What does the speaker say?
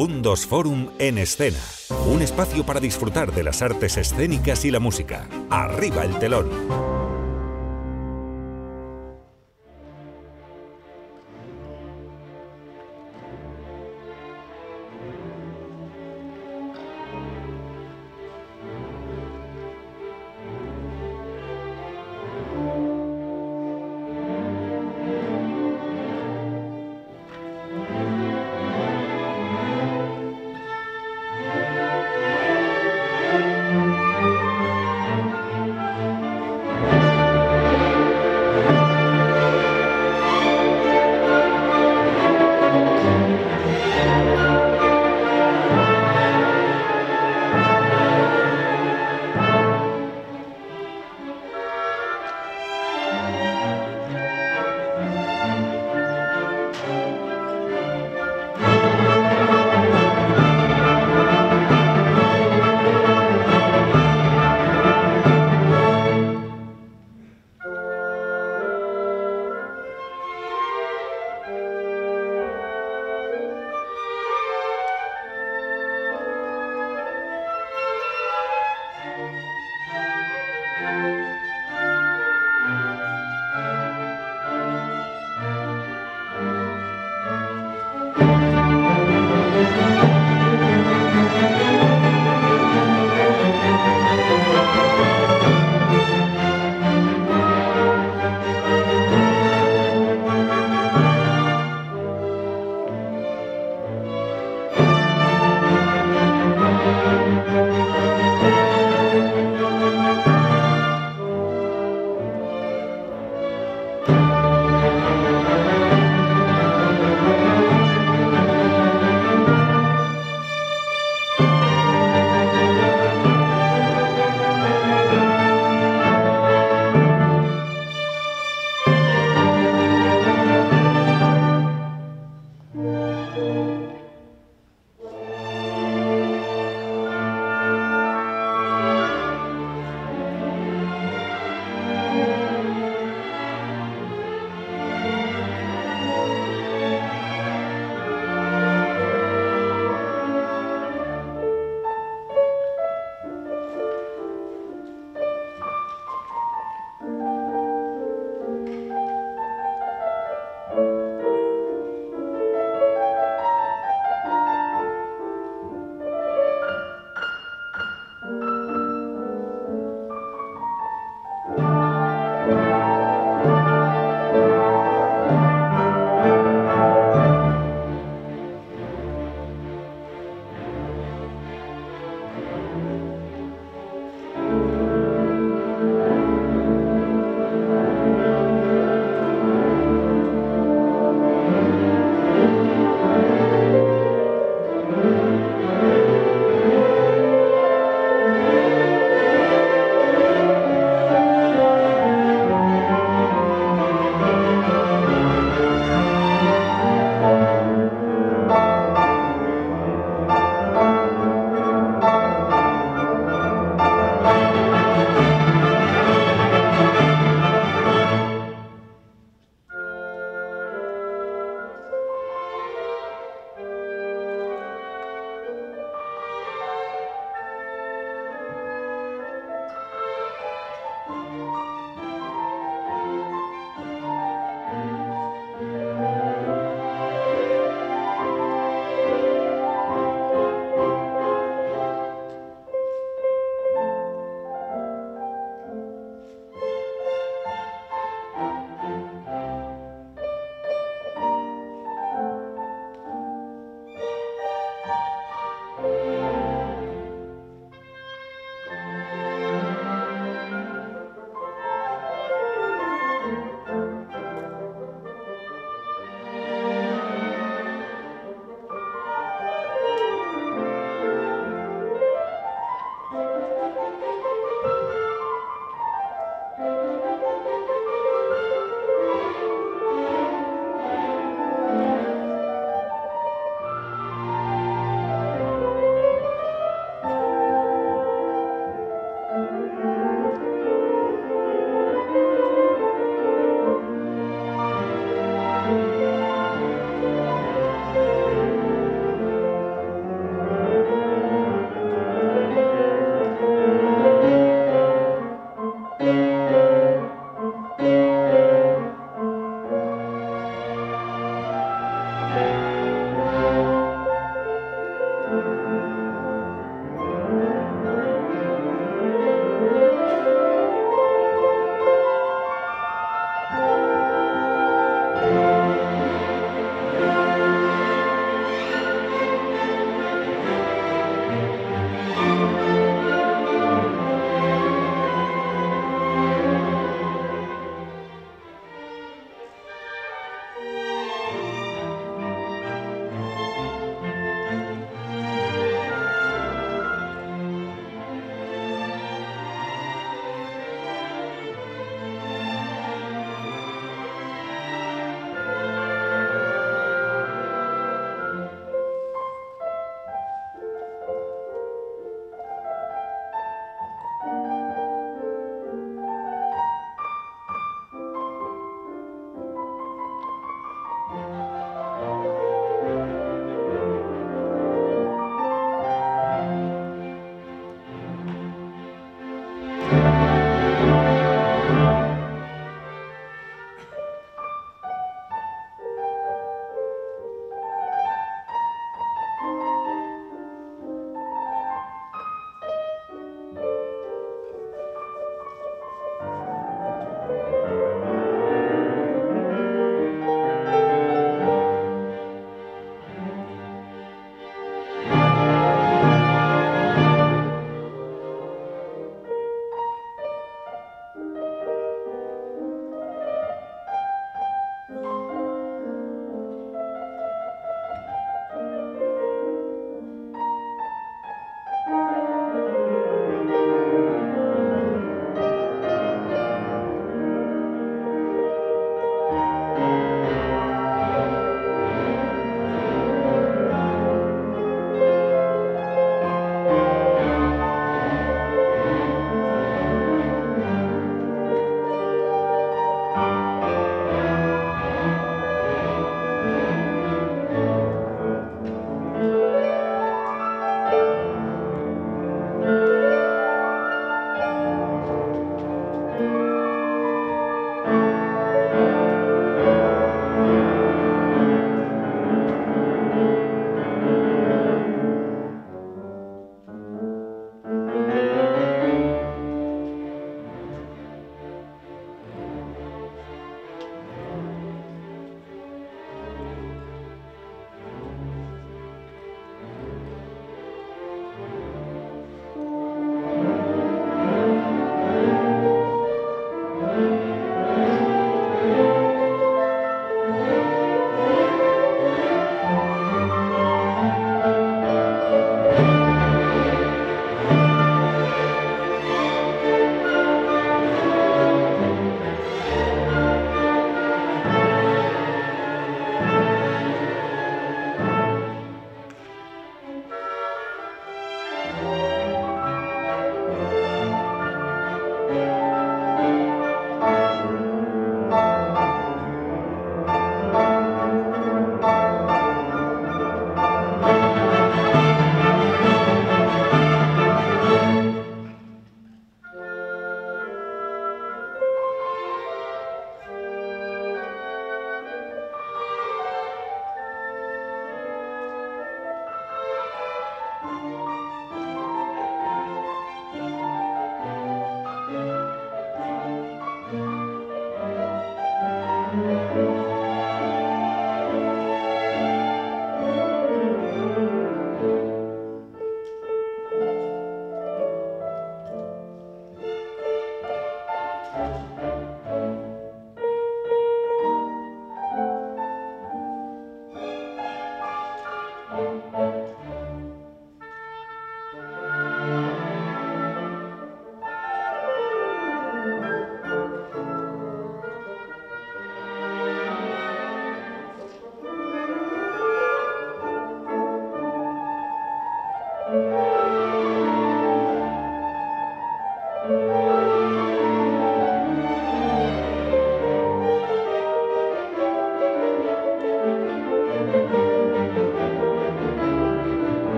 Fundos Forum en escena. Un espacio para disfrutar de las artes escénicas y la música. Arriba el telón.